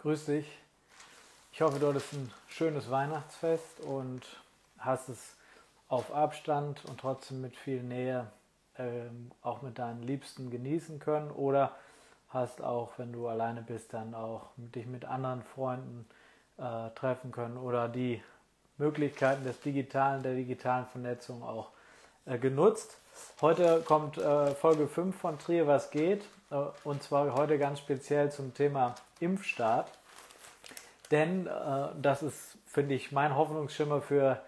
grüß dich. Ich hoffe, du hattest ein schönes Weihnachtsfest und hast es auf Abstand und trotzdem mit viel Nähe ähm, auch mit deinen Liebsten genießen können oder hast auch, wenn du alleine bist, dann auch dich mit anderen Freunden äh, treffen können oder die Möglichkeiten des digitalen, der digitalen Vernetzung auch äh, genutzt. Heute kommt äh, Folge 5 von Trier, was geht. Äh, und zwar heute ganz speziell zum Thema Impfstart. Denn das ist, finde ich, mein Hoffnungsschimmer für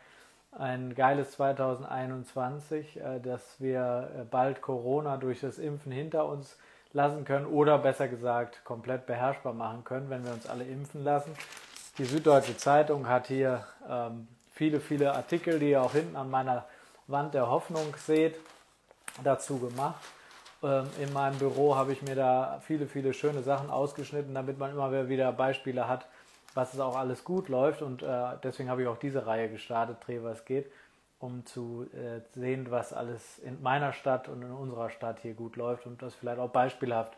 ein geiles 2021, äh, dass wir bald Corona durch das Impfen hinter uns lassen können oder besser gesagt komplett beherrschbar machen können, wenn wir uns alle impfen lassen. Die Süddeutsche Zeitung hat hier ähm, viele, viele Artikel, die ihr auch hinten an meiner Wand der Hoffnung seht, dazu gemacht. Ähm, in meinem Büro habe ich mir da viele, viele schöne Sachen ausgeschnitten, damit man immer wieder Beispiele hat, was es auch alles gut läuft. Und äh, deswegen habe ich auch diese Reihe gestartet, Dreh was geht, um zu äh, sehen, was alles in meiner Stadt und in unserer Stadt hier gut läuft und das vielleicht auch beispielhaft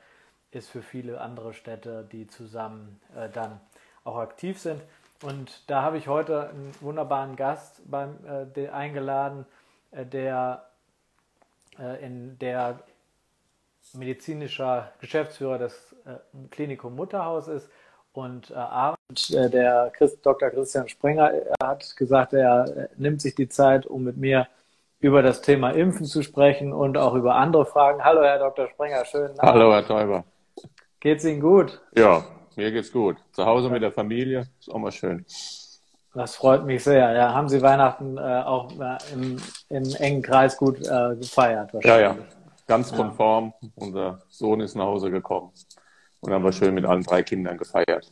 ist für viele andere Städte, die zusammen äh, dann auch aktiv sind. Und da habe ich heute einen wunderbaren Gast beim, äh, eingeladen, der äh, in der medizinischer Geschäftsführer des äh, Klinikum Mutterhaus ist. Und äh, abends, äh, der Christ, Dr. Christian Sprenger hat gesagt, er nimmt sich die Zeit, um mit mir über das Thema Impfen zu sprechen und auch über andere Fragen. Hallo, Herr Dr. Sprenger, schön. Hallo, Herr Teuber. Geht's Ihnen gut? Ja, mir geht's gut. Zu Hause mit der Familie ist auch mal schön. Das freut mich sehr. Ja, haben Sie Weihnachten äh, auch äh, im, im, engen Kreis gut äh, gefeiert? Ja, ja, ganz konform. Ja. Unser Sohn ist nach Hause gekommen und haben wir schön mit allen drei Kindern gefeiert.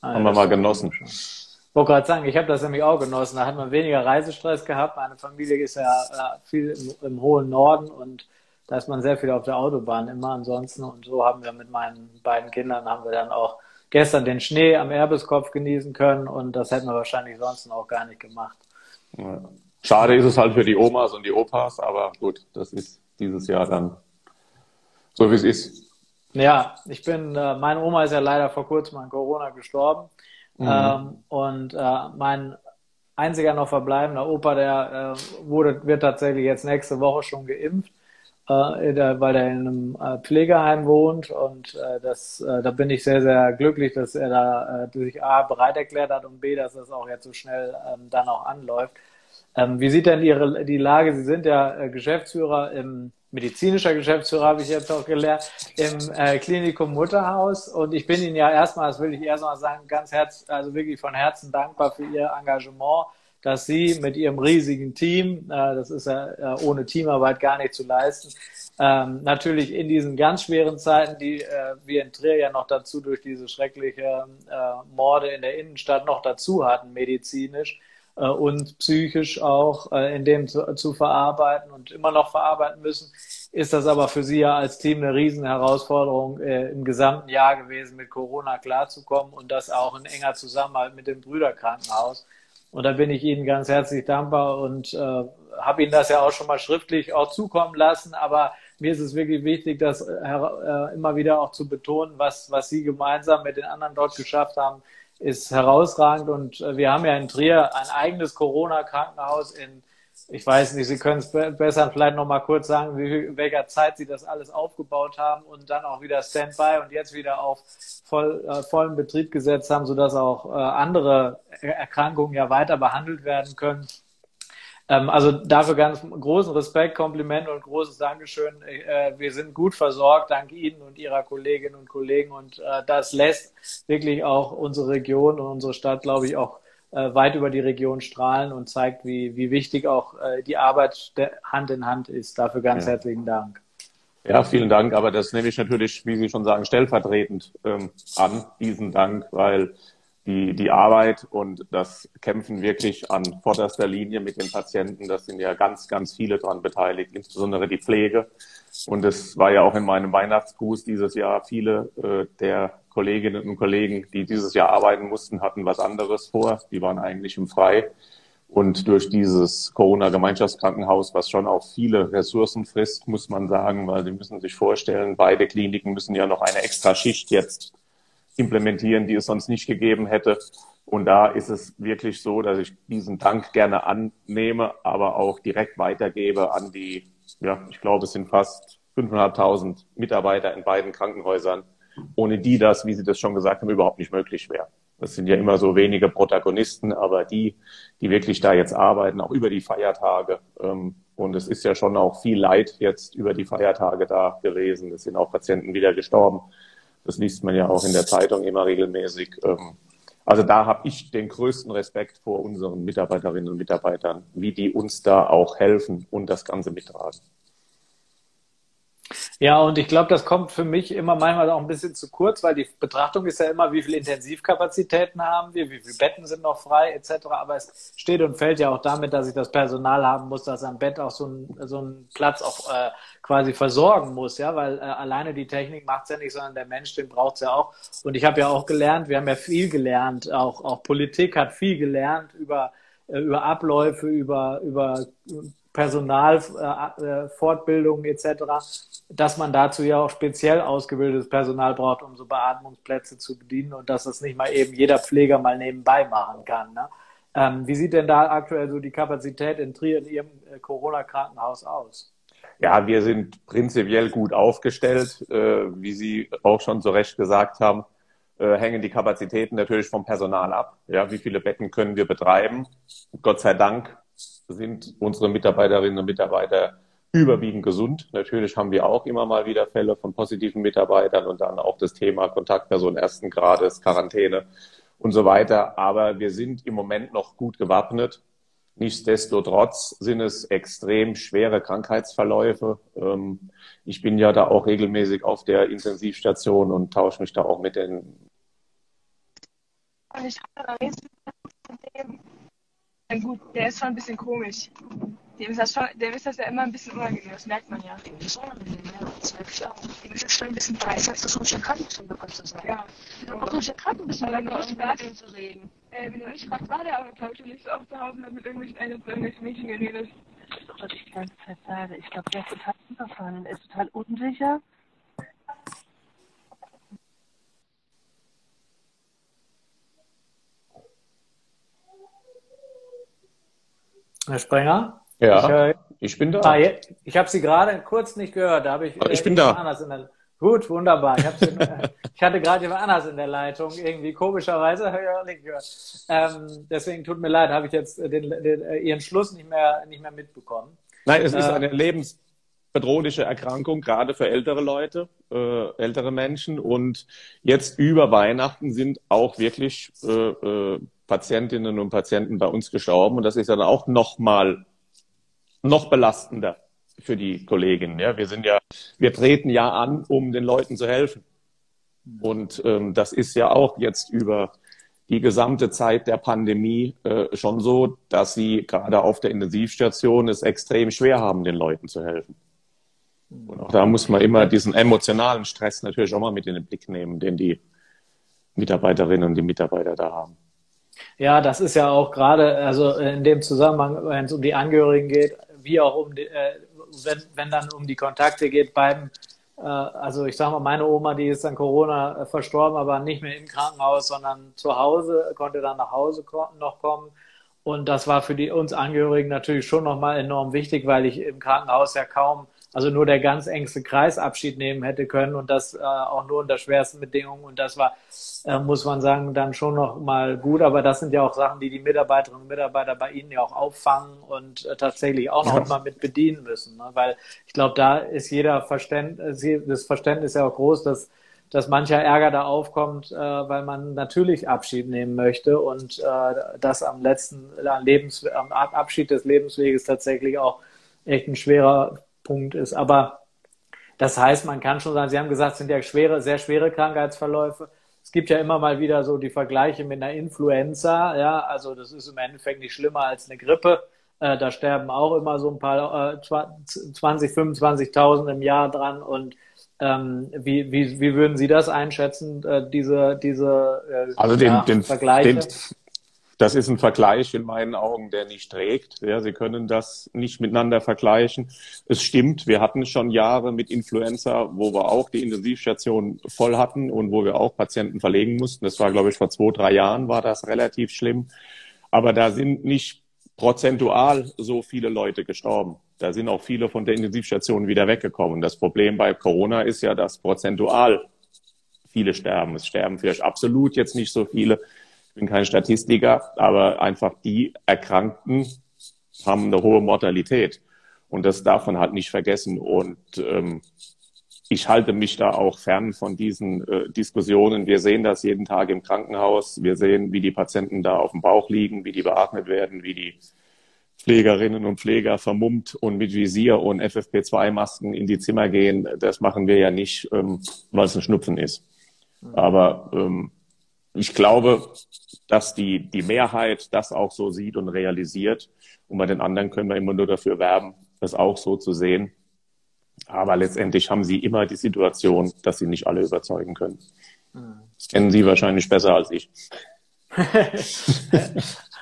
Ah, haben wir mal genossen. Ich wollte gerade sagen, ich habe das nämlich auch genossen. Da hat man weniger Reisestress gehabt. Meine Familie ist ja viel im, im hohen Norden und da ist man sehr viel auf der Autobahn immer ansonsten. Und so haben wir mit meinen beiden Kindern haben wir dann auch gestern den Schnee am Erbeskopf genießen können und das hätten wir wahrscheinlich sonst auch gar nicht gemacht. Ja. Schade ist es halt für die Omas und die Opas, aber gut, das ist dieses Jahr dann so, wie es ist. Ja, ich bin, äh, meine Oma ist ja leider vor kurzem an Corona gestorben mhm. ähm, und äh, mein einziger noch verbleibender Opa, der äh, wurde, wird tatsächlich jetzt nächste Woche schon geimpft äh, weil er in einem äh, Pflegeheim wohnt und äh, das, da bin ich sehr, sehr glücklich, dass er da äh, sich A bereit erklärt hat und B, dass das auch jetzt so schnell ähm, dann auch anläuft. Ähm, wie sieht denn Ihre die Lage? Sie sind ja Geschäftsführer im medizinischer Geschäftsführer habe ich jetzt auch gelernt, im Klinikum Mutterhaus. Und ich bin Ihnen ja erstmal, das will ich erstmal sagen, ganz herz, also wirklich von Herzen dankbar für Ihr Engagement dass Sie mit Ihrem riesigen Team, äh, das ist ja ohne Teamarbeit gar nicht zu leisten, ähm, natürlich in diesen ganz schweren Zeiten, die äh, wir in Trier ja noch dazu durch diese schreckliche äh, Morde in der Innenstadt noch dazu hatten, medizinisch und psychisch auch in dem zu, zu, verarbeiten und immer noch verarbeiten müssen, ist das aber für Sie ja als Team eine riesen Herausforderung äh, im gesamten Jahr gewesen, mit Corona klarzukommen und das auch in enger Zusammenarbeit mit dem Brüderkrankenhaus. Und da bin ich Ihnen ganz herzlich dankbar und äh, habe Ihnen das ja auch schon mal schriftlich auch zukommen lassen. Aber mir ist es wirklich wichtig, das äh, äh, immer wieder auch zu betonen, was, was Sie gemeinsam mit den anderen dort geschafft haben, ist herausragend. Und äh, wir haben ja in Trier ein eigenes Corona-Krankenhaus in ich weiß nicht, Sie können es besser vielleicht noch mal kurz sagen, wie, welcher Zeit Sie das alles aufgebaut haben und dann auch wieder Standby und jetzt wieder auf voll, äh, vollen Betrieb gesetzt haben, sodass auch äh, andere Erkrankungen ja weiter behandelt werden können. Ähm, also dafür ganz großen Respekt, Kompliment und großes Dankeschön. Äh, wir sind gut versorgt, dank Ihnen und Ihrer Kolleginnen und Kollegen und äh, das lässt wirklich auch unsere Region und unsere Stadt, glaube ich, auch äh, weit über die Region strahlen und zeigt, wie, wie wichtig auch äh, die Arbeit Hand in Hand ist. Dafür ganz ja. herzlichen Dank. Ja, vielen Dank. Aber das nehme ich natürlich, wie Sie schon sagen, stellvertretend ähm, an, diesen Dank, weil die, die Arbeit und das Kämpfen wirklich an vorderster Linie mit den Patienten, das sind ja ganz, ganz viele daran beteiligt, insbesondere die Pflege. Und es war ja auch in meinem Weihnachtsgruß dieses Jahr viele äh, der Kolleginnen und Kollegen, die dieses Jahr arbeiten mussten, hatten was anderes vor. Die waren eigentlich im Frei. Und durch dieses Corona-Gemeinschaftskrankenhaus, was schon auch viele Ressourcen frisst, muss man sagen, weil Sie müssen sich vorstellen, beide Kliniken müssen ja noch eine extra Schicht jetzt implementieren, die es sonst nicht gegeben hätte. Und da ist es wirklich so, dass ich diesen Dank gerne annehme, aber auch direkt weitergebe an die, ja, ich glaube, es sind fast 5.500 Mitarbeiter in beiden Krankenhäusern, ohne die das, wie Sie das schon gesagt haben, überhaupt nicht möglich wäre. Das sind ja immer so wenige Protagonisten, aber die, die wirklich da jetzt arbeiten, auch über die Feiertage. Ähm, und es ist ja schon auch viel Leid jetzt über die Feiertage da gewesen. Es sind auch Patienten wieder gestorben. Das liest man ja auch in der Zeitung immer regelmäßig. Ähm, also da habe ich den größten Respekt vor unseren Mitarbeiterinnen und Mitarbeitern, wie die uns da auch helfen und das Ganze mittragen. Ja, und ich glaube, das kommt für mich immer manchmal auch ein bisschen zu kurz, weil die Betrachtung ist ja immer, wie viele Intensivkapazitäten haben wir, wie viele Betten sind noch frei, etc. Aber es steht und fällt ja auch damit, dass ich das Personal haben muss, das am Bett auch so, ein, so einen Platz auch äh, quasi versorgen muss, ja, weil äh, alleine die Technik macht's ja nicht, sondern der Mensch, den braucht's ja auch. Und ich habe ja auch gelernt, wir haben ja viel gelernt, auch, auch Politik hat viel gelernt über äh, über Abläufe, über, über Personalfortbildung äh, äh etc., dass man dazu ja auch speziell ausgebildetes Personal braucht, um so Beatmungsplätze zu bedienen und dass das nicht mal eben jeder Pfleger mal nebenbei machen kann. Ne? Ähm, wie sieht denn da aktuell so die Kapazität in Trier in Ihrem äh, Corona-Krankenhaus aus? Ja, wir sind prinzipiell gut aufgestellt. Äh, wie Sie auch schon zu Recht gesagt haben, äh, hängen die Kapazitäten natürlich vom Personal ab. Ja, wie viele Betten können wir betreiben? Gott sei Dank sind unsere Mitarbeiterinnen und Mitarbeiter überwiegend gesund. Natürlich haben wir auch immer mal wieder Fälle von positiven Mitarbeitern und dann auch das Thema Kontaktperson ersten Grades, Quarantäne und so weiter. Aber wir sind im Moment noch gut gewappnet. Nichtsdestotrotz sind es extrem schwere Krankheitsverläufe. Ähm, ich bin ja da auch regelmäßig auf der Intensivstation und tausche mich da auch mit den. Und ich habe Gut, der ist schon ein bisschen komisch. Dem ist das, schon, dem ist das ja immer ein bisschen unangenehm, das merkt man ja. Dem ist unangenehm, ja. Das merke ich auch. Dem ist das schon ein bisschen weiß, als du ruhig bist, bekommst du sagen. Ja. Du auch ruhig erkrankt bist, weil du nicht mit dem zu reden. Äh, wenn du nicht fragst, war der aber, glaube ich, nicht so oft zu Hause mit irgendwelchen zu irgendwelchen Mädchen geredet. Das ist doch, was ich die ganze Zeit sage. Ich glaube, der ist total überfahren. Er ist total unsicher. Herr Sprenger? Ja, ich, äh, ich bin da. Ah, ich habe Sie gerade kurz nicht gehört. Da habe ich, ich äh, bin da. Der, gut, wunderbar. Ich, ich hatte gerade jemand anders in der Leitung. Irgendwie komischerweise habe ich auch nicht gehört. Ähm, deswegen tut mir leid, habe ich jetzt den, den, äh, Ihren Schluss nicht mehr, nicht mehr mitbekommen. Nein, es ist äh, eine lebensbedrohliche Erkrankung, gerade für ältere Leute, äh, ältere Menschen. Und jetzt über Weihnachten sind auch wirklich äh, Patientinnen und Patienten bei uns gestorben. Und das ist dann auch noch mal noch belastender für die Kolleginnen. Ja, wir sind ja, wir treten ja an, um den Leuten zu helfen. Und ähm, das ist ja auch jetzt über die gesamte Zeit der Pandemie äh, schon so, dass sie gerade auf der Intensivstation es extrem schwer haben, den Leuten zu helfen. Und auch da muss man immer diesen emotionalen Stress natürlich auch mal mit in den Blick nehmen, den die Mitarbeiterinnen und die Mitarbeiter da haben. Ja, das ist ja auch gerade, also in dem Zusammenhang, wenn es um die Angehörigen geht, wie auch um die, äh, wenn, wenn dann um die Kontakte geht beim, äh, also ich sage mal, meine Oma, die ist an Corona äh, verstorben, aber nicht mehr im Krankenhaus, sondern zu Hause, konnte dann nach Hause noch kommen. Und das war für die uns Angehörigen natürlich schon nochmal enorm wichtig, weil ich im Krankenhaus ja kaum also nur der ganz engste Kreis Abschied nehmen hätte können und das äh, auch nur unter schwersten Bedingungen. Und das war, äh, muss man sagen, dann schon noch mal gut. Aber das sind ja auch Sachen, die die Mitarbeiterinnen und Mitarbeiter bei Ihnen ja auch auffangen und äh, tatsächlich auch noch mal mit bedienen müssen. Ne? Weil ich glaube, da ist jeder Verständnis, das Verständnis ja auch groß, dass dass mancher Ärger da aufkommt, äh, weil man natürlich Abschied nehmen möchte und äh, das am letzten Lebens, am Abschied des Lebensweges tatsächlich auch echt ein schwerer Punkt ist. Aber das heißt, man kann schon sagen, Sie haben gesagt, es sind ja schwere, sehr schwere Krankheitsverläufe. Es gibt ja immer mal wieder so die Vergleiche mit einer Influenza. Ja, also das ist im Endeffekt nicht schlimmer als eine Grippe. Äh, da sterben auch immer so ein paar äh, 20, 25.000 im Jahr dran. Und ähm, wie, wie, wie würden Sie das einschätzen, äh, diese, diese äh, also den, ja, den, Vergleiche? Den, das ist ein Vergleich in meinen Augen, der nicht trägt. Ja, Sie können das nicht miteinander vergleichen. Es stimmt, wir hatten schon Jahre mit Influenza, wo wir auch die Intensivstation voll hatten und wo wir auch Patienten verlegen mussten. Das war, glaube ich, vor zwei, drei Jahren war das relativ schlimm. Aber da sind nicht prozentual so viele Leute gestorben. Da sind auch viele von der Intensivstation wieder weggekommen. Das Problem bei Corona ist ja, dass prozentual viele sterben. Es sterben vielleicht absolut jetzt nicht so viele, bin kein Statistiker, aber einfach die Erkrankten haben eine hohe Mortalität. Und das darf man halt nicht vergessen. Und ähm, ich halte mich da auch fern von diesen äh, Diskussionen. Wir sehen das jeden Tag im Krankenhaus. Wir sehen, wie die Patienten da auf dem Bauch liegen, wie die beatmet werden, wie die Pflegerinnen und Pfleger vermummt und mit Visier und FFP2-Masken in die Zimmer gehen. Das machen wir ja nicht, ähm, weil es ein Schnupfen ist. Aber ähm, ich glaube, dass die, die Mehrheit das auch so sieht und realisiert. Und bei den anderen können wir immer nur dafür werben, das auch so zu sehen. Aber letztendlich haben sie immer die Situation, dass sie nicht alle überzeugen können. Das kennen Sie wahrscheinlich besser als ich.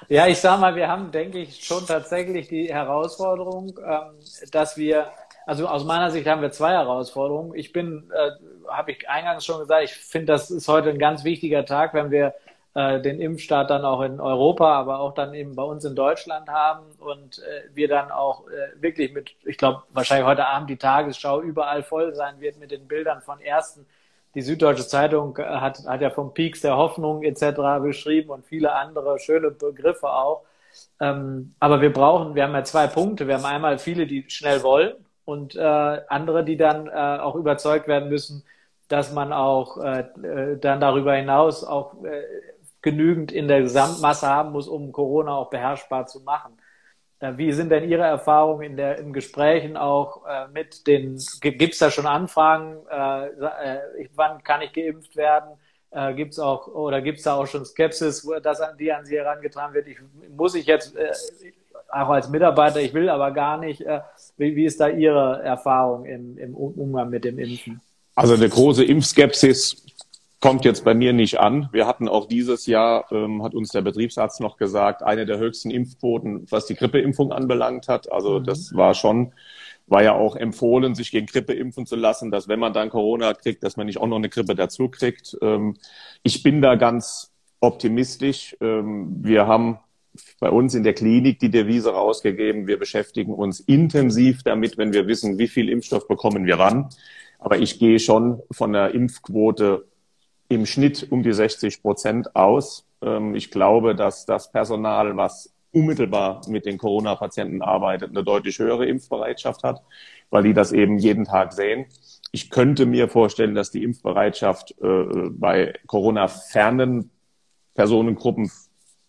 ja, ich sag mal, wir haben, denke ich, schon tatsächlich die Herausforderung, ähm, dass wir also aus meiner Sicht haben wir zwei Herausforderungen. Ich bin, äh, habe ich eingangs schon gesagt, ich finde, das ist heute ein ganz wichtiger Tag, wenn wir äh, den Impfstart dann auch in Europa, aber auch dann eben bei uns in Deutschland haben und äh, wir dann auch äh, wirklich mit, ich glaube, wahrscheinlich heute Abend die Tagesschau überall voll sein wird mit den Bildern von ersten. Die Süddeutsche Zeitung äh, hat, hat ja vom Peaks der Hoffnung etc. beschrieben und viele andere schöne Begriffe auch. Ähm, aber wir brauchen, wir haben ja zwei Punkte. Wir haben einmal viele, die schnell wollen und äh, andere, die dann äh, auch überzeugt werden müssen, dass man auch äh, äh, dann darüber hinaus auch äh, genügend in der Gesamtmasse haben muss, um Corona auch beherrschbar zu machen. Äh, wie sind denn Ihre Erfahrungen in der, in Gesprächen auch äh, mit den, gibt es da schon Anfragen, äh, äh, wann kann ich geimpft werden? Äh, gibt es auch, oder gibt es da auch schon Skepsis, wo das an, die an Sie herangetragen wird? Ich, muss ich jetzt, äh, auch als Mitarbeiter, ich will aber gar nicht. Äh, wie, wie ist da Ihre Erfahrung im, im Umgang mit dem Impfen? Also eine große Impfskepsis kommt jetzt bei mir nicht an. Wir hatten auch dieses Jahr, ähm, hat uns der Betriebsarzt noch gesagt, eine der höchsten Impfquoten, was die Grippeimpfung anbelangt hat. Also mhm. das war schon, war ja auch empfohlen, sich gegen Grippe impfen zu lassen, dass wenn man dann Corona kriegt, dass man nicht auch noch eine Grippe dazu kriegt. Ähm, ich bin da ganz optimistisch. Ähm, wir haben bei uns in der Klinik die Devise rausgegeben, wir beschäftigen uns intensiv damit, wenn wir wissen, wie viel Impfstoff bekommen wir wann. Aber ich gehe schon von der Impfquote im Schnitt um die 60 Prozent aus. Ähm, ich glaube, dass das Personal, was unmittelbar mit den Corona-Patienten arbeitet, eine deutlich höhere Impfbereitschaft hat, weil die das eben jeden Tag sehen. Ich könnte mir vorstellen, dass die Impfbereitschaft äh, bei Corona-fernen Personengruppen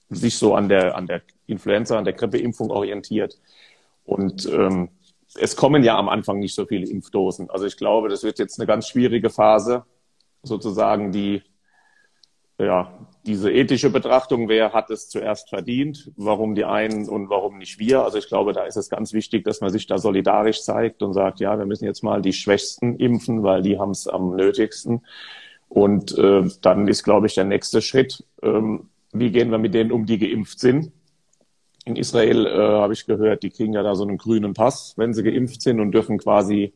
sich so an der, an der Influenza, an der Grippeimpfung orientiert. Und ähm, es kommen ja am Anfang nicht so viele Impfdosen. Also ich glaube, das wird jetzt eine ganz schwierige Phase, sozusagen die, ja, diese ethische Betrachtung, wer hat es zuerst verdient, warum die einen und warum nicht wir. Also ich glaube, da ist es ganz wichtig, dass man sich da solidarisch zeigt und sagt, ja, wir müssen jetzt mal die Schwächsten impfen, weil die haben es am nötigsten. Und äh, dann ist, glaube ich, der nächste Schritt, ähm, wie gehen wir mit denen um, die geimpft sind. In Israel äh, habe ich gehört, die kriegen ja da so einen grünen Pass, wenn sie geimpft sind und dürfen quasi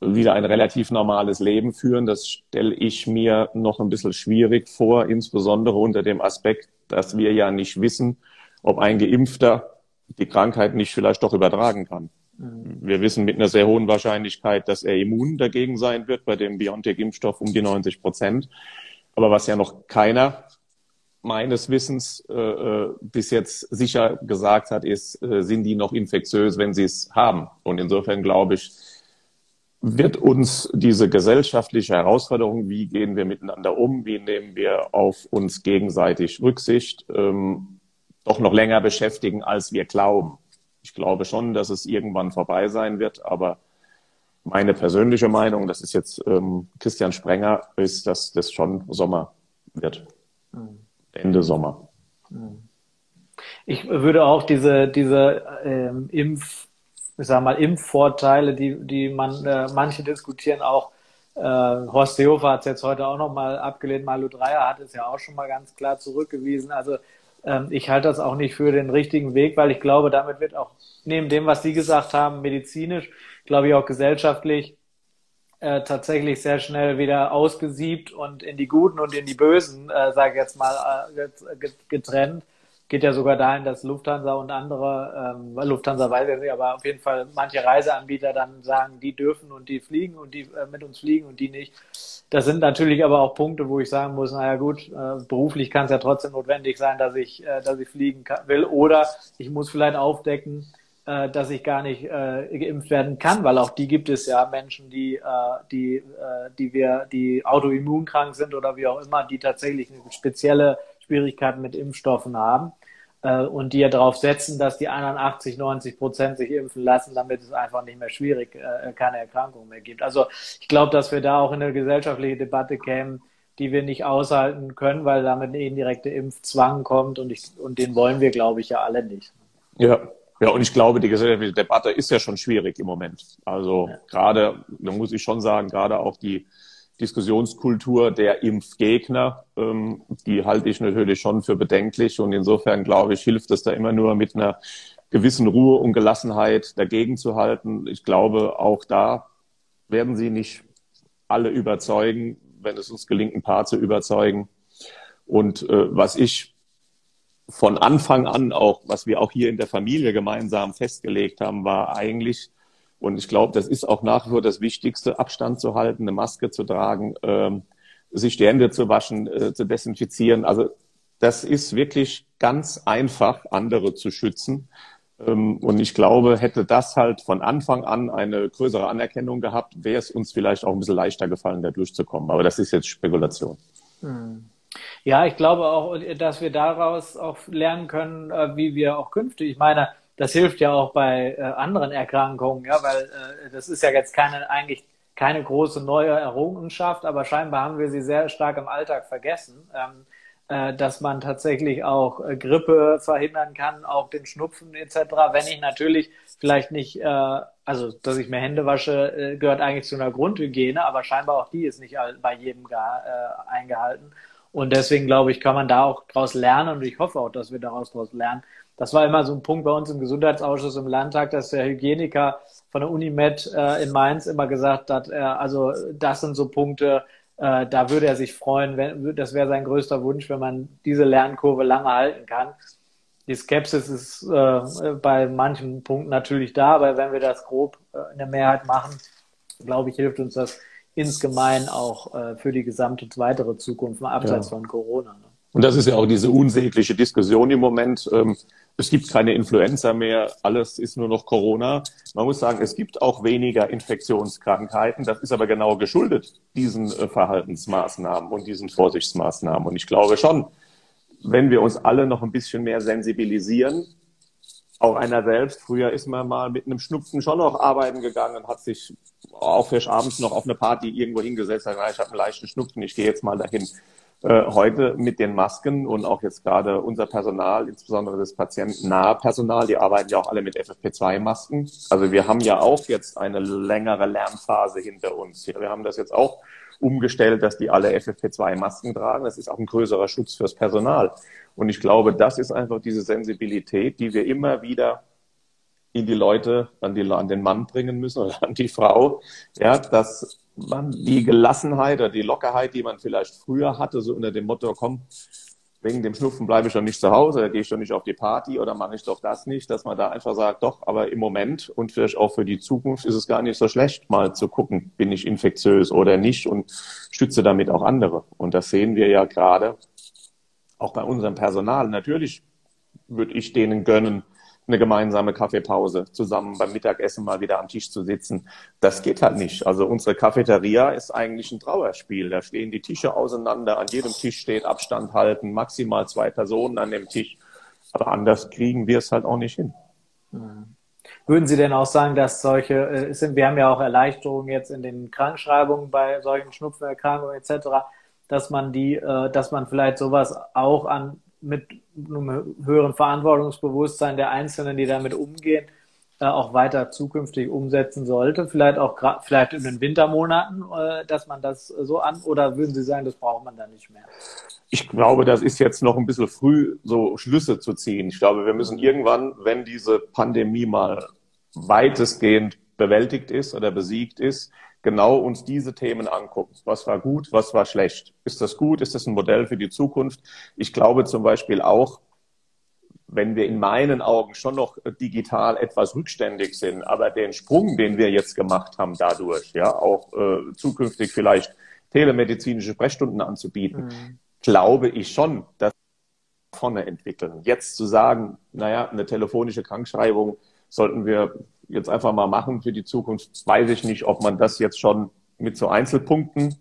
wieder ein relativ normales Leben führen. Das stelle ich mir noch ein bisschen schwierig vor, insbesondere unter dem Aspekt, dass wir ja nicht wissen, ob ein Geimpfter die Krankheit nicht vielleicht doch übertragen kann. Mhm. Wir wissen mit einer sehr hohen Wahrscheinlichkeit, dass er immun dagegen sein wird, bei dem BioNTech-Impfstoff um die 90 Prozent. Aber was ja noch keiner meines Wissens äh, äh, bis jetzt sicher gesagt hat, ist, äh, sind die noch infektiös, wenn sie es haben. Und insofern glaube ich, wird uns diese gesellschaftliche Herausforderung, wie gehen wir miteinander um, wie nehmen wir auf uns gegenseitig Rücksicht, ähm, doch noch länger beschäftigen, als wir glauben. Ich glaube schon, dass es irgendwann vorbei sein wird, aber meine persönliche Meinung, das ist jetzt ähm, Christian Sprenger, ist, dass das schon Sommer wird. Mhm. Ende Sommer. Ich würde auch diese, diese ähm, Impf, ich sag mal, Impfvorteile, die, die man, äh, manche diskutieren auch, äh, Horst Seehofer hat es jetzt heute auch nochmal abgelehnt, Malu Dreyer hat es ja auch schon mal ganz klar zurückgewiesen. Also ähm, ich halte das auch nicht für den richtigen Weg, weil ich glaube, damit wird auch neben dem, was Sie gesagt haben, medizinisch, glaube ich auch gesellschaftlich äh, tatsächlich sehr schnell wieder ausgesiebt und in die Guten und in die Bösen, äh, sage ich jetzt mal, äh, getrennt. Geht ja sogar dahin, dass Lufthansa und andere, ähm, Lufthansa weiß ich nicht, aber auf jeden Fall manche Reiseanbieter dann sagen, die dürfen und die fliegen und die äh, mit uns fliegen und die nicht. Das sind natürlich aber auch Punkte, wo ich sagen muss, naja gut, äh, beruflich kann es ja trotzdem notwendig sein, dass ich, äh, dass ich fliegen kann, will. Oder ich muss vielleicht aufdecken, äh, dass ich gar nicht äh, geimpft werden kann, weil auch die gibt es ja Menschen, die, äh, die, äh, die wir, die autoimmunkrank sind oder wie auch immer, die tatsächlich eine spezielle Schwierigkeiten mit Impfstoffen haben äh, und die ja darauf setzen, dass die anderen 80, 90 Prozent sich impfen lassen, damit es einfach nicht mehr schwierig, äh, keine Erkrankung mehr gibt. Also ich glaube, dass wir da auch in eine gesellschaftliche Debatte kämen, die wir nicht aushalten können, weil damit ein indirekter Impfzwang kommt und, ich, und den wollen wir, glaube ich, ja alle nicht. Ja, ja, und ich glaube, die gesellschaftliche Debatte ist ja schon schwierig im Moment. Also ja. gerade, da muss ich schon sagen, gerade auch die Diskussionskultur der Impfgegner, ähm, die halte ich natürlich schon für bedenklich. Und insofern, glaube ich, hilft es da immer nur mit einer gewissen Ruhe und Gelassenheit dagegen zu halten. Ich glaube, auch da werden sie nicht alle überzeugen, wenn es uns gelingt, ein paar zu überzeugen. Und äh, was ich von Anfang an auch, was wir auch hier in der Familie gemeinsam festgelegt haben, war eigentlich, und ich glaube, das ist auch nach wie vor das Wichtigste, Abstand zu halten, eine Maske zu tragen, ähm, sich die Hände zu waschen, äh, zu desinfizieren. Also das ist wirklich ganz einfach, andere zu schützen. Ähm, und ich glaube, hätte das halt von Anfang an eine größere Anerkennung gehabt, wäre es uns vielleicht auch ein bisschen leichter gefallen, da durchzukommen. Aber das ist jetzt Spekulation. Hm. Ja, ich glaube auch, dass wir daraus auch lernen können, äh, wie wir auch künftig, ich meine, das hilft ja auch bei äh, anderen Erkrankungen, ja, weil äh, das ist ja jetzt keine, eigentlich keine große neue Errungenschaft, aber scheinbar haben wir sie sehr stark im Alltag vergessen, ähm, äh, dass man tatsächlich auch Grippe verhindern kann, auch den Schnupfen etc. Wenn ich natürlich vielleicht nicht, also dass ich mir Hände wasche, gehört eigentlich zu einer Grundhygiene, aber scheinbar auch die ist nicht bei jedem gar, eingehalten. Und deswegen glaube ich, kann man da auch daraus lernen und ich hoffe auch, dass wir daraus daraus lernen. Das war immer so ein Punkt bei uns im Gesundheitsausschuss im Landtag, dass der Hygieniker von der Unimed äh, in Mainz immer gesagt hat, äh, also das sind so Punkte, äh, da würde er sich freuen, wenn, das wäre sein größter Wunsch, wenn man diese Lernkurve lange halten kann. Die Skepsis ist äh, bei manchen Punkten natürlich da, aber wenn wir das grob äh, in der Mehrheit machen, glaube ich, hilft uns das insgemein auch äh, für die gesamte weitere Zukunft, mal abseits ja. von Corona. Ne? Und das ist ja auch diese unsägliche Diskussion im Moment. Ähm, es gibt keine Influenza mehr, alles ist nur noch Corona. Man muss sagen, es gibt auch weniger Infektionskrankheiten. Das ist aber genau geschuldet diesen äh, Verhaltensmaßnahmen und diesen Vorsichtsmaßnahmen. Und ich glaube schon, wenn wir uns alle noch ein bisschen mehr sensibilisieren, auch einer selbst. Früher ist man mal mit einem Schnupfen schon noch arbeiten gegangen, hat sich auch frisch abends noch auf eine Party irgendwo hingesetzt, sagt, ich habe einen leichten Schnupfen, ich gehe jetzt mal dahin. Äh, heute mit den Masken und auch jetzt gerade unser Personal, insbesondere das patientennahe Personal, die arbeiten ja auch alle mit FFP2-Masken. Also wir haben ja auch jetzt eine längere Lernphase hinter uns. Wir haben das jetzt auch umgestellt, dass die alle FFP2-Masken tragen. Das ist auch ein größerer Schutz fürs Personal. Und ich glaube, das ist einfach diese Sensibilität, die wir immer wieder in die Leute, an, die, an den Mann bringen müssen oder an die Frau, ja, dass man die Gelassenheit oder die Lockerheit, die man vielleicht früher hatte, so unter dem Motto, komm, wegen dem Schnupfen bleibe ich doch nicht zu Hause, da gehe ich doch nicht auf die Party oder mache ich doch das nicht, dass man da einfach sagt, doch, aber im Moment und vielleicht auch für die Zukunft ist es gar nicht so schlecht, mal zu gucken, bin ich infektiös oder nicht und stütze damit auch andere. Und das sehen wir ja gerade auch bei unserem Personal. Natürlich würde ich denen gönnen, eine gemeinsame Kaffeepause, zusammen beim Mittagessen mal wieder am Tisch zu sitzen. Das geht halt nicht. Also unsere Cafeteria ist eigentlich ein Trauerspiel. Da stehen die Tische auseinander, an jedem Tisch steht Abstand halten, maximal zwei Personen an dem Tisch. Aber anders kriegen wir es halt auch nicht hin. Mhm. Würden Sie denn auch sagen, dass solche, äh, sind, wir haben ja auch Erleichterungen jetzt in den Krankschreibungen bei solchen Schnupfenerkrankungen etc., dass man die, äh, dass man vielleicht sowas auch an mit einem höheren Verantwortungsbewusstsein der Einzelnen, die damit umgehen, äh, auch weiter zukünftig umsetzen sollte? Vielleicht auch vielleicht in den Wintermonaten, äh, dass man das so an, oder würden Sie sagen, das braucht man dann nicht mehr? Ich glaube, das ist jetzt noch ein bisschen früh, so Schlüsse zu ziehen. Ich glaube, wir müssen irgendwann, wenn diese Pandemie mal weitestgehend bewältigt ist oder besiegt ist, genau uns diese Themen angucken. Was war gut, was war schlecht? Ist das gut? Ist das ein Modell für die Zukunft? Ich glaube zum Beispiel auch, wenn wir in meinen Augen schon noch digital etwas rückständig sind, aber den Sprung, den wir jetzt gemacht haben dadurch, ja, auch äh, zukünftig vielleicht telemedizinische Sprechstunden anzubieten, mhm. glaube ich schon, dass wir vorne entwickeln. Jetzt zu sagen, naja, eine telefonische Krankschreibung sollten wir jetzt einfach mal machen für die Zukunft, weiß ich nicht, ob man das jetzt schon mit so Einzelpunkten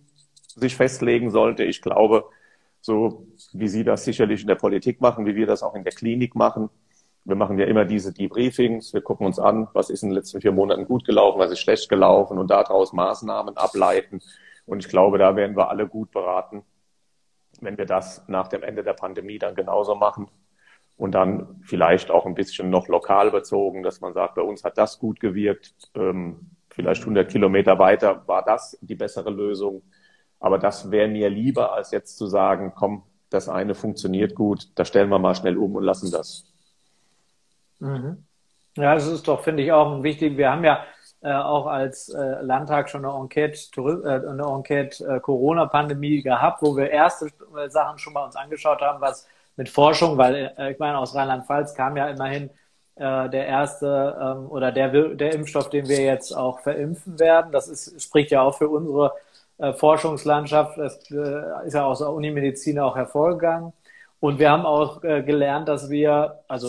sich festlegen sollte. Ich glaube, so wie Sie das sicherlich in der Politik machen, wie wir das auch in der Klinik machen. Wir machen ja immer diese Debriefings, wir gucken uns an, was ist in den letzten vier Monaten gut gelaufen, was ist schlecht gelaufen und daraus Maßnahmen ableiten. Und ich glaube, da werden wir alle gut beraten, wenn wir das nach dem Ende der Pandemie dann genauso machen. Und dann vielleicht auch ein bisschen noch lokal bezogen, dass man sagt, bei uns hat das gut gewirkt. Ähm, vielleicht 100 Kilometer weiter war das die bessere Lösung. Aber das wäre mir lieber, als jetzt zu sagen, komm, das eine funktioniert gut, da stellen wir mal schnell um und lassen das. Mhm. Ja, das ist doch, finde ich, auch wichtig. Wir haben ja äh, auch als äh, Landtag schon eine Enquete, äh, eine Enquete äh, Corona-Pandemie gehabt, wo wir erste äh, Sachen schon mal uns angeschaut haben, was mit Forschung, weil äh, ich meine, aus Rheinland-Pfalz kam ja immerhin der erste ähm, oder der, der Impfstoff, den wir jetzt auch verimpfen werden. Das ist, spricht ja auch für unsere äh, Forschungslandschaft. Das äh, ist ja aus der Unimedizin auch hervorgegangen. Und wir haben auch äh, gelernt, dass wir, also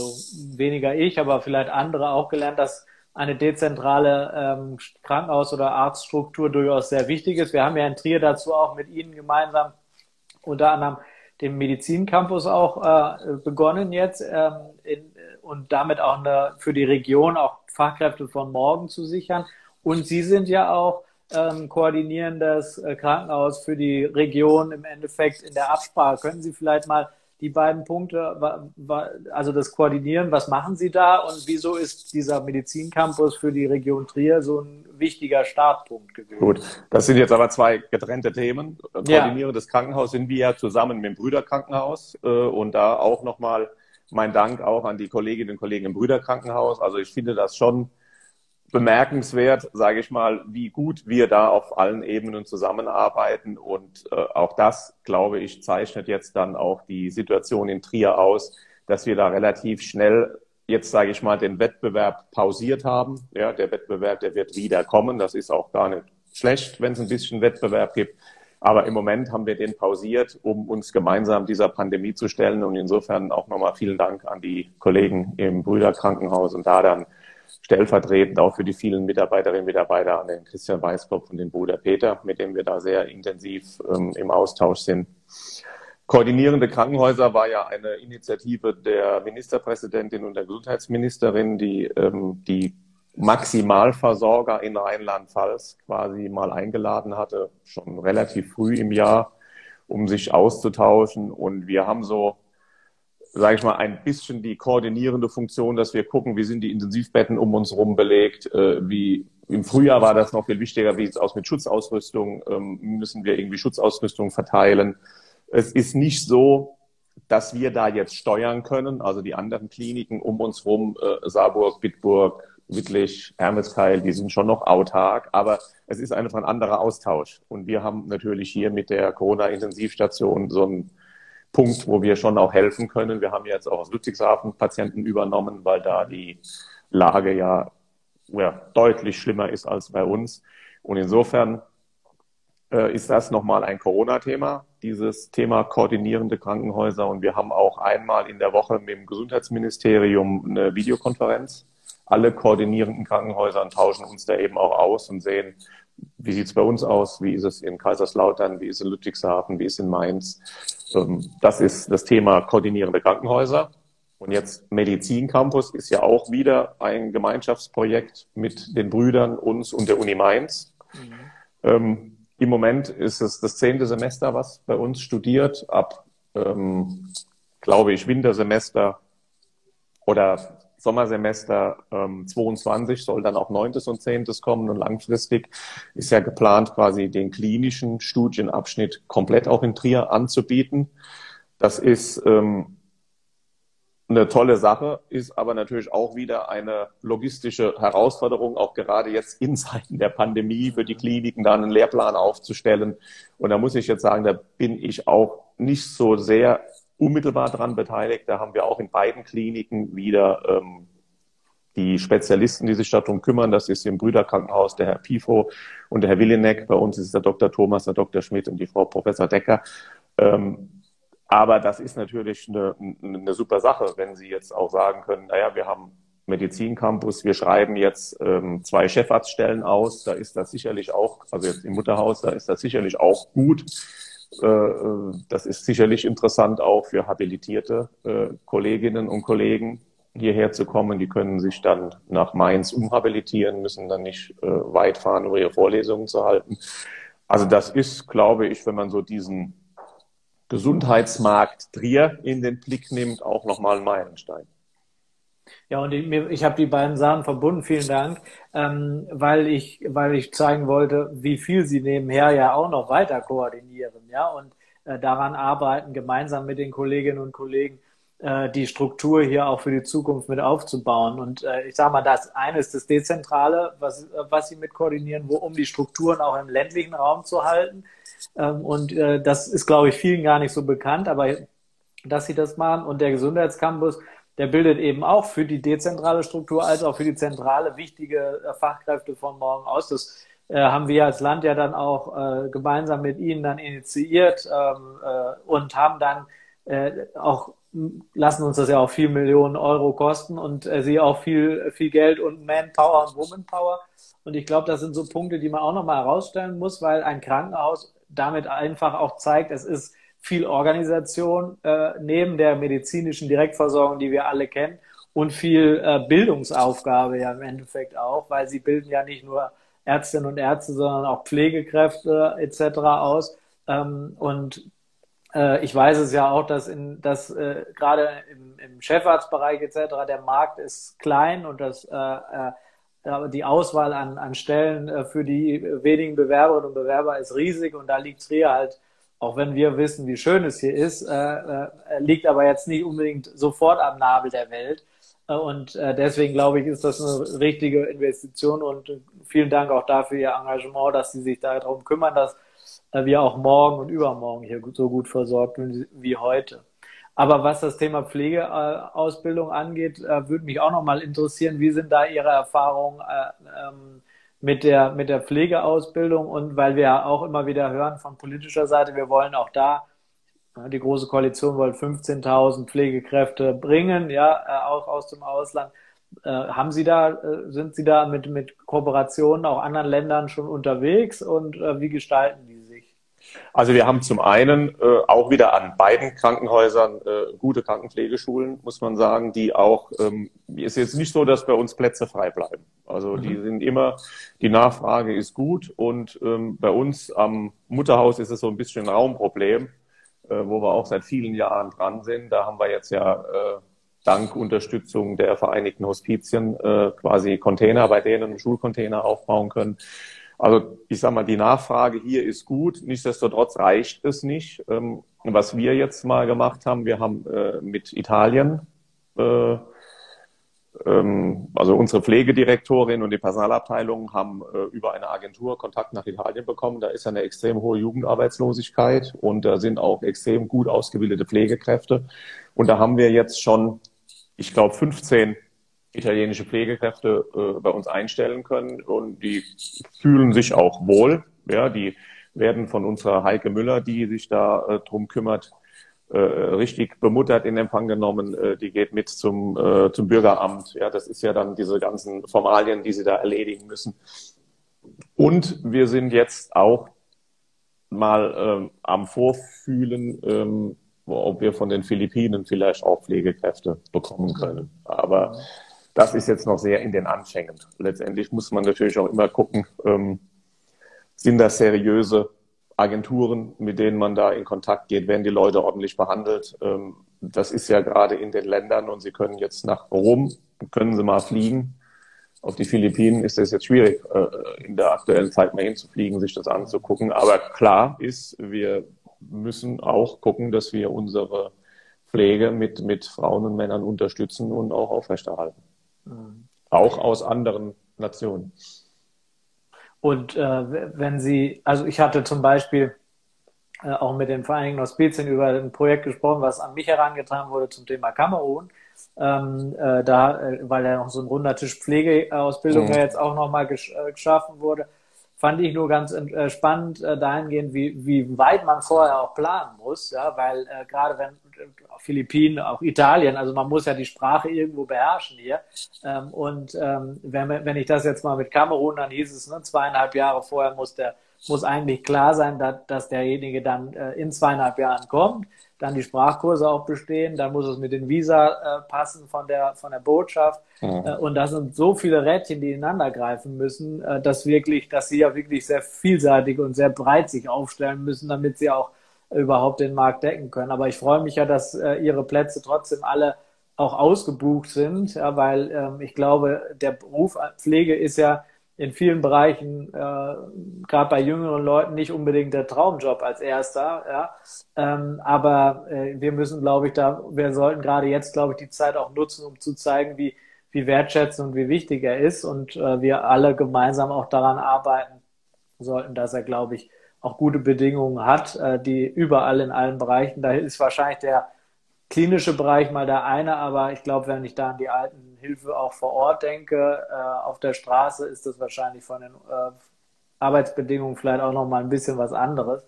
weniger ich, aber vielleicht andere auch gelernt, dass eine dezentrale ähm, Krankenhaus- oder Arztstruktur durchaus sehr wichtig ist. Wir haben ja in Trier dazu auch mit Ihnen gemeinsam unter anderem den Medizincampus auch äh, begonnen jetzt ähm, in, und damit auch eine, für die Region auch Fachkräfte von morgen zu sichern. Und Sie sind ja auch ähm, koordinierendes äh, Krankenhaus für die Region im Endeffekt in der Absprache. Könnten Sie vielleicht mal die beiden Punkte, also das Koordinieren, was machen Sie da und wieso ist dieser Medizincampus für die Region Trier so ein wichtiger Startpunkt gewesen? Gut, das sind jetzt aber zwei getrennte Themen. Koordinierendes ja. Krankenhaus sind wir ja zusammen mit dem Brüderkrankenhaus äh, und da auch nochmal mein Dank auch an die Kolleginnen und Kollegen im Brüderkrankenhaus. Also ich finde das schon bemerkenswert, sage ich mal, wie gut wir da auf allen Ebenen zusammenarbeiten. Und äh, auch das, glaube ich, zeichnet jetzt dann auch die Situation in Trier aus, dass wir da relativ schnell jetzt, sage ich mal, den Wettbewerb pausiert haben. Ja, der Wettbewerb, der wird wieder kommen. Das ist auch gar nicht schlecht, wenn es ein bisschen Wettbewerb gibt. Aber im Moment haben wir den pausiert, um uns gemeinsam dieser Pandemie zu stellen. Und insofern auch nochmal vielen Dank an die Kollegen im Brüderkrankenhaus und da dann stellvertretend auch für die vielen Mitarbeiterinnen und Mitarbeiter an den Christian Weißkopf und den Bruder Peter, mit dem wir da sehr intensiv ähm, im Austausch sind. Koordinierende Krankenhäuser war ja eine Initiative der Ministerpräsidentin und der Gesundheitsministerin, die ähm, die Maximalversorger in Rheinland-Pfalz quasi mal eingeladen hatte, schon relativ früh im Jahr, um sich auszutauschen. Und wir haben so sage ich mal, ein bisschen die koordinierende Funktion, dass wir gucken, wie sind die Intensivbetten um uns herum belegt, äh, wie im Frühjahr war das noch viel wichtiger, wie sieht es aus mit Schutzausrüstung, ähm, müssen wir irgendwie Schutzausrüstung verteilen. Es ist nicht so, dass wir da jetzt steuern können, also die anderen Kliniken um uns herum, äh, Saarburg, Bitburg, Wittlich, Hermeskeil, die sind schon noch autark, aber es ist einfach ein anderer Austausch. Und wir haben natürlich hier mit der Corona-Intensivstation so ein Punkt, wo wir schon auch helfen können. Wir haben jetzt auch aus Ludwigshafen Patienten übernommen, weil da die Lage ja, ja deutlich schlimmer ist als bei uns. Und insofern äh, ist das nochmal ein Corona-Thema, dieses Thema koordinierende Krankenhäuser. Und wir haben auch einmal in der Woche mit dem Gesundheitsministerium eine Videokonferenz. Alle koordinierenden Krankenhäuser tauschen uns da eben auch aus und sehen, wie sieht es bei uns aus, wie ist es in Kaiserslautern, wie ist es in Ludwigshafen, wie ist es in Mainz. Das ist das Thema koordinierende Krankenhäuser. Und jetzt Medizincampus ist ja auch wieder ein Gemeinschaftsprojekt mit den Brüdern, uns und der Uni Mainz. Mhm. Ähm, Im Moment ist es das zehnte Semester, was bei uns studiert. Ab, ähm, glaube ich, Wintersemester oder Sommersemester ähm, 22 soll dann auch neuntes und zehntes kommen und langfristig ist ja geplant, quasi den klinischen Studienabschnitt komplett auch in Trier anzubieten. Das ist ähm, eine tolle Sache, ist aber natürlich auch wieder eine logistische Herausforderung, auch gerade jetzt in Zeiten der Pandemie für die Kliniken da einen Lehrplan aufzustellen. Und da muss ich jetzt sagen, da bin ich auch nicht so sehr unmittelbar daran beteiligt. Da haben wir auch in beiden Kliniken wieder ähm, die Spezialisten, die sich darum kümmern. Das ist im Brüderkrankenhaus der Herr Pifo und der Herr Willeneck. Bei uns ist der Dr. Thomas, der Dr. Schmidt und die Frau Professor Decker. Ähm, aber das ist natürlich eine, eine super Sache, wenn Sie jetzt auch sagen können, naja, wir haben Medizincampus, wir schreiben jetzt ähm, zwei Chefarztstellen aus, da ist das sicherlich auch, also jetzt im Mutterhaus, da ist das sicherlich auch gut. Äh, äh, das ist sicherlich interessant auch für habilitierte äh, Kolleginnen und Kollegen, hierher zu kommen. Die können sich dann nach Mainz umhabilitieren, müssen dann nicht weit fahren, um ihre Vorlesungen zu halten. Also das ist, glaube ich, wenn man so diesen Gesundheitsmarkt Trier in den Blick nimmt, auch nochmal ein Meilenstein. Ja, und ich, ich habe die beiden Sachen verbunden, vielen Dank, ähm, weil ich, weil ich zeigen wollte, wie viel sie nebenher ja auch noch weiter koordinieren, ja, und äh, daran arbeiten, gemeinsam mit den Kolleginnen und Kollegen äh, die Struktur hier auch für die Zukunft mit aufzubauen. Und äh, ich sage mal, das eine ist das Dezentrale, was, was sie mit koordinieren, wo, um die Strukturen auch im ländlichen Raum zu halten. Ähm, und äh, das ist, glaube ich, vielen gar nicht so bekannt, aber dass sie das machen. Und der Gesundheitscampus der bildet eben auch für die dezentrale Struktur als auch für die zentrale wichtige äh, Fachkräfte von morgen aus. Das äh, haben wir als Land ja dann auch äh, gemeinsam mit Ihnen dann initiiert ähm, äh, und haben dann äh, auch lassen uns das ja auch viel Millionen Euro kosten und äh, sie auch viel viel Geld und Manpower und Womanpower. Und ich glaube, das sind so Punkte, die man auch nochmal herausstellen muss, weil ein Krankenhaus damit einfach auch zeigt, es ist viel Organisation äh, neben der medizinischen Direktversorgung, die wir alle kennen, und viel äh, Bildungsaufgabe ja im Endeffekt auch, weil sie bilden ja nicht nur Ärztinnen und Ärzte, sondern auch Pflegekräfte etc. aus. Ähm, und äh, ich weiß es ja auch, dass dass äh, gerade im, im Chefarztbereich etc. der Markt ist klein und das äh, äh, die Auswahl an, an Stellen äh, für die wenigen Bewerberinnen und Bewerber ist riesig und da liegt Trier halt auch wenn wir wissen, wie schön es hier ist, äh, äh, liegt aber jetzt nicht unbedingt sofort am Nabel der Welt. Äh, und äh, deswegen glaube ich, ist das eine richtige Investition und vielen Dank auch dafür Ihr Engagement, dass Sie sich darum kümmern, dass äh, wir auch morgen und übermorgen hier so gut versorgt wie heute. Aber was das Thema Pflegeausbildung angeht, äh, würde mich auch noch mal interessieren, wie sind da Ihre Erfahrungen? Äh, ähm, mit der, mit der Pflegeausbildung und weil wir auch immer wieder hören von politischer Seite, wir wollen auch da, die Große Koalition wollte 15.000 Pflegekräfte bringen, ja, äh, auch aus dem Ausland. Äh, haben Sie da, äh, sind Sie da mit, mit Kooperationen auch anderen Ländern schon unterwegs und wie gestalten die also wir haben zum einen äh, auch wieder an beiden Krankenhäusern äh, gute Krankenpflegeschulen, muss man sagen, die auch, ähm, ist jetzt nicht so, dass bei uns Plätze frei bleiben. Also mhm. die sind immer, die Nachfrage ist gut und ähm, bei uns am Mutterhaus ist es so ein bisschen ein Raumproblem, äh, wo wir auch seit vielen Jahren dran sind. Da haben wir jetzt ja äh, dank Unterstützung der Vereinigten Hospizien äh, quasi Container bei denen, Schulcontainer aufbauen können. Also ich sage mal, die Nachfrage hier ist gut. Nichtsdestotrotz reicht es nicht. Ähm, was wir jetzt mal gemacht haben, wir haben äh, mit Italien, äh, ähm, also unsere Pflegedirektorin und die Personalabteilung haben äh, über eine Agentur Kontakt nach Italien bekommen. Da ist eine extrem hohe Jugendarbeitslosigkeit und da sind auch extrem gut ausgebildete Pflegekräfte. Und da haben wir jetzt schon, ich glaube, 15 italienische Pflegekräfte äh, bei uns einstellen können und die fühlen sich auch wohl. Ja, die werden von unserer Heike Müller, die sich da äh, drum kümmert, äh, richtig bemuttert in Empfang genommen. Äh, die geht mit zum, äh, zum Bürgeramt. Ja, das ist ja dann diese ganzen Formalien, die sie da erledigen müssen. Und wir sind jetzt auch mal ähm, am Vorfühlen, ähm, ob wir von den Philippinen vielleicht auch Pflegekräfte bekommen können. Aber das ist jetzt noch sehr in den Anfängen. Letztendlich muss man natürlich auch immer gucken, ähm, sind das seriöse Agenturen, mit denen man da in Kontakt geht, werden die Leute ordentlich behandelt. Ähm, das ist ja gerade in den Ländern und Sie können jetzt nach Rom, können Sie mal fliegen. Auf die Philippinen ist es jetzt schwierig, äh, in der aktuellen Zeit mal hinzufliegen, sich das anzugucken. Aber klar ist, wir müssen auch gucken, dass wir unsere Pflege mit, mit Frauen und Männern unterstützen und auch aufrechterhalten. Auch aus anderen Nationen. Und äh, wenn Sie, also ich hatte zum Beispiel äh, auch mit den Vereinigten Hospizien über ein Projekt gesprochen, was an mich herangetragen wurde zum Thema Kamerun. Ähm, äh, da, äh, weil ja noch so ein runder Tisch Pflegeausbildung mhm. ja jetzt auch nochmal gesch äh, geschaffen wurde, fand ich nur ganz äh, spannend dahingehend, wie, wie weit man vorher auch planen muss, ja, weil gerade wenn äh, Philippinen, auch Italien, also man muss ja die Sprache irgendwo beherrschen hier. Ähm, und ähm, wenn, wenn ich das jetzt mal mit Kamerun, dann hieß es, ne, zweieinhalb Jahre vorher muss der muss eigentlich klar sein, dass, dass derjenige dann äh, in zweieinhalb Jahren kommt dann die Sprachkurse auch bestehen, dann muss es mit den Visa äh, passen von der, von der Botschaft. Mhm. Äh, und da sind so viele Rädchen, die ineinander greifen müssen, äh, dass wirklich, dass sie ja wirklich sehr vielseitig und sehr breit sich aufstellen müssen, damit sie auch überhaupt den Markt decken können. Aber ich freue mich ja, dass äh, ihre Plätze trotzdem alle auch ausgebucht sind, ja, weil ähm, ich glaube, der Beruf Pflege ist ja in vielen Bereichen, äh, gerade bei jüngeren Leuten, nicht unbedingt der Traumjob als erster. Ja? Ähm, aber äh, wir müssen, glaube ich, da, wir sollten gerade jetzt, glaube ich, die Zeit auch nutzen, um zu zeigen, wie, wie wertschätzend und wie wichtig er ist. Und äh, wir alle gemeinsam auch daran arbeiten sollten, dass er, glaube ich, auch gute Bedingungen hat, äh, die überall in allen Bereichen. Da ist wahrscheinlich der klinische Bereich mal der eine, aber ich glaube, wenn ich da an die alten Hilfe auch vor Ort denke, äh, auf der Straße ist das wahrscheinlich von den äh, Arbeitsbedingungen vielleicht auch noch mal ein bisschen was anderes.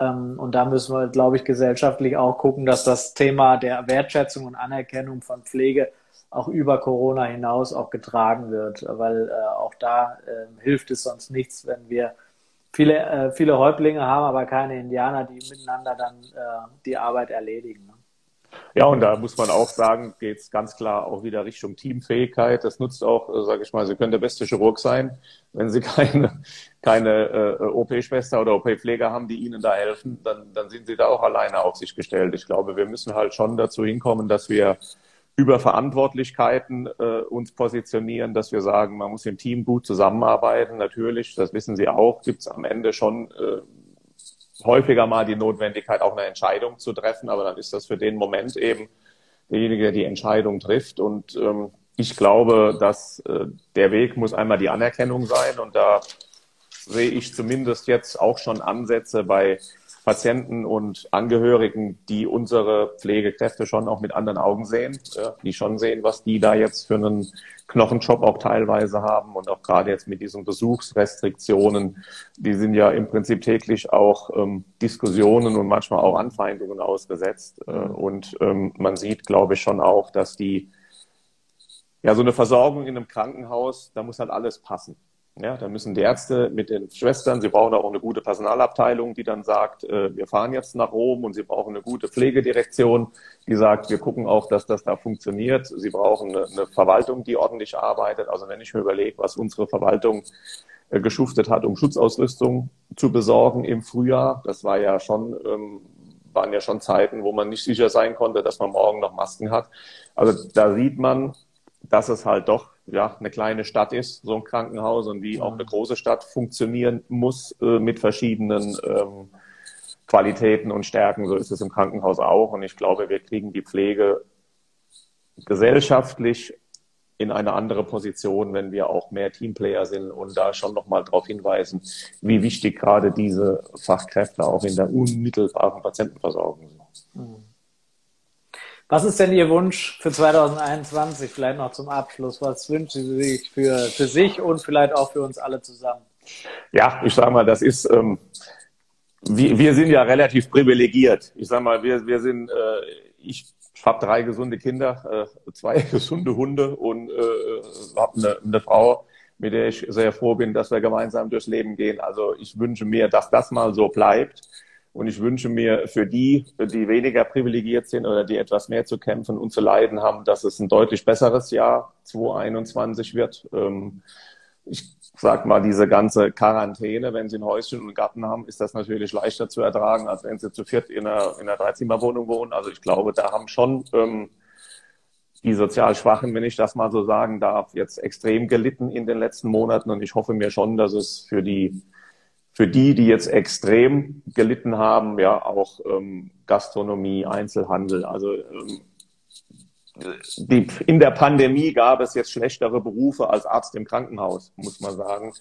Ähm, und da müssen wir, glaube ich, gesellschaftlich auch gucken, dass das Thema der Wertschätzung und Anerkennung von Pflege auch über Corona hinaus auch getragen wird, weil äh, auch da äh, hilft es sonst nichts, wenn wir viele, äh, viele Häuptlinge haben, aber keine Indianer, die miteinander dann äh, die Arbeit erledigen. Ne? Ja, und da muss man auch sagen, geht es ganz klar auch wieder Richtung Teamfähigkeit. Das nutzt auch, äh, sage ich mal, Sie können der beste Chirurg sein. Wenn Sie keine, keine äh, OP-Schwester oder OP-Pfleger haben, die Ihnen da helfen, dann, dann sind Sie da auch alleine auf sich gestellt. Ich glaube, wir müssen halt schon dazu hinkommen, dass wir über Verantwortlichkeiten äh, uns positionieren, dass wir sagen, man muss im Team gut zusammenarbeiten. Natürlich, das wissen Sie auch, gibt es am Ende schon äh, häufiger mal die Notwendigkeit, auch eine Entscheidung zu treffen, aber dann ist das für den Moment eben derjenige, der die Entscheidung trifft. Und ähm, ich glaube, dass äh, der Weg muss einmal die Anerkennung sein und da sehe ich zumindest jetzt auch schon Ansätze bei Patienten und Angehörigen, die unsere Pflegekräfte schon auch mit anderen Augen sehen, die schon sehen, was die da jetzt für einen Knochenjob auch teilweise haben und auch gerade jetzt mit diesen Besuchsrestriktionen, die sind ja im Prinzip täglich auch ähm, Diskussionen und manchmal auch Anfeindungen ausgesetzt. Äh, und ähm, man sieht, glaube ich, schon auch, dass die ja so eine Versorgung in einem Krankenhaus, da muss halt alles passen. Ja, da müssen die Ärzte mit den Schwestern, sie brauchen auch eine gute Personalabteilung, die dann sagt, äh, wir fahren jetzt nach Rom und sie brauchen eine gute Pflegedirektion, die sagt, wir gucken auch, dass das da funktioniert. Sie brauchen eine, eine Verwaltung, die ordentlich arbeitet. Also wenn ich mir überlege, was unsere Verwaltung äh, geschuftet hat, um Schutzausrüstung zu besorgen im Frühjahr, das war ja schon, ähm, waren ja schon Zeiten, wo man nicht sicher sein konnte, dass man morgen noch Masken hat. Also da sieht man, dass es halt doch ja, eine kleine Stadt ist, so ein Krankenhaus, und wie auch eine große Stadt funktionieren muss äh, mit verschiedenen ähm, Qualitäten und Stärken. So ist es im Krankenhaus auch. Und ich glaube, wir kriegen die Pflege gesellschaftlich in eine andere Position, wenn wir auch mehr Teamplayer sind und da schon nochmal darauf hinweisen, wie wichtig gerade diese Fachkräfte auch in der unmittelbaren Patientenversorgung sind. Mhm. Was ist denn Ihr Wunsch für 2021? Vielleicht noch zum Abschluss. Was wünschen Sie sich für, für sich und vielleicht auch für uns alle zusammen? Ja, ich sage mal, das ist, ähm, wir, wir sind ja relativ privilegiert. Ich sage mal, wir, wir sind, äh, ich habe drei gesunde Kinder, äh, zwei gesunde Hunde und äh, habe eine, eine Frau, mit der ich sehr froh bin, dass wir gemeinsam durchs Leben gehen. Also ich wünsche mir, dass das mal so bleibt und ich wünsche mir für die, die weniger privilegiert sind oder die etwas mehr zu kämpfen und zu leiden haben, dass es ein deutlich besseres Jahr 2021 wird. Ähm, ich sag mal, diese ganze Quarantäne, wenn sie ein Häuschen und Garten haben, ist das natürlich leichter zu ertragen, als wenn sie zu viert in einer, in einer Dreizimmerwohnung wohnen. Also ich glaube, da haben schon ähm, die sozial Schwachen, wenn ich das mal so sagen darf, jetzt extrem gelitten in den letzten Monaten. Und ich hoffe mir schon, dass es für die, für die, die jetzt extrem gelitten haben, ja auch ähm, Gastronomie, Einzelhandel, also ähm, die, in der Pandemie gab es jetzt schlechtere Berufe als Arzt im Krankenhaus, muss man sagen.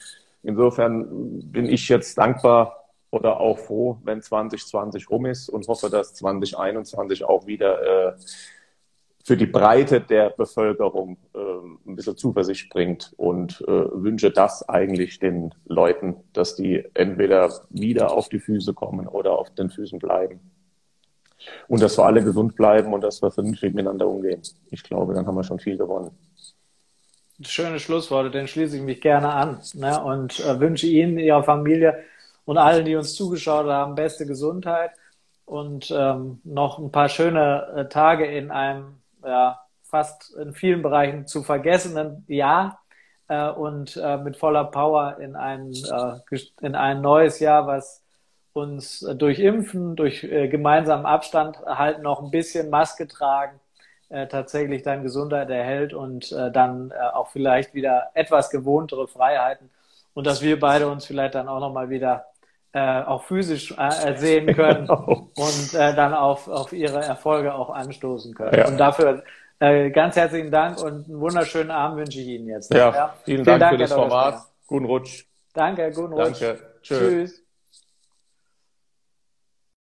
Insofern bin ich jetzt dankbar oder auch froh, wenn 2020 rum ist und hoffe, dass 2021 auch wieder äh, für die Breite der Bevölkerung äh, ein bisschen Zuversicht bringt und äh, wünsche das eigentlich den Leuten, dass die entweder wieder auf die Füße kommen oder auf den Füßen bleiben. Und dass wir alle gesund bleiben und dass wir vernünftig miteinander umgehen. Ich glaube, dann haben wir schon viel gewonnen. Schöne Schlussworte, den schließe ich mich gerne an ne? und äh, wünsche Ihnen, Ihrer Familie und allen, die uns zugeschaut haben, beste Gesundheit und ähm, noch ein paar schöne äh, Tage in einem ja, fast in vielen Bereichen zu vergessenen Jahr äh, und äh, mit voller Power in ein, äh, in ein neues Jahr, was uns durch Impfen, durch äh, gemeinsamen Abstand halten, noch ein bisschen Maske tragen, äh, tatsächlich dann Gesundheit erhält und äh, dann äh, auch vielleicht wieder etwas gewohntere Freiheiten. Und dass wir beide uns vielleicht dann auch nochmal wieder äh, auch physisch äh, sehen können genau. und äh, dann auf, auf ihre Erfolge auch anstoßen können. Ja. Und dafür äh, ganz herzlichen Dank und einen wunderschönen Abend wünsche ich Ihnen jetzt. Ja, ja. Vielen, vielen, Dank, Dank für das Format. Guten Rutsch. Danke, guten Rutsch. Danke. Tschüss. Tschüss.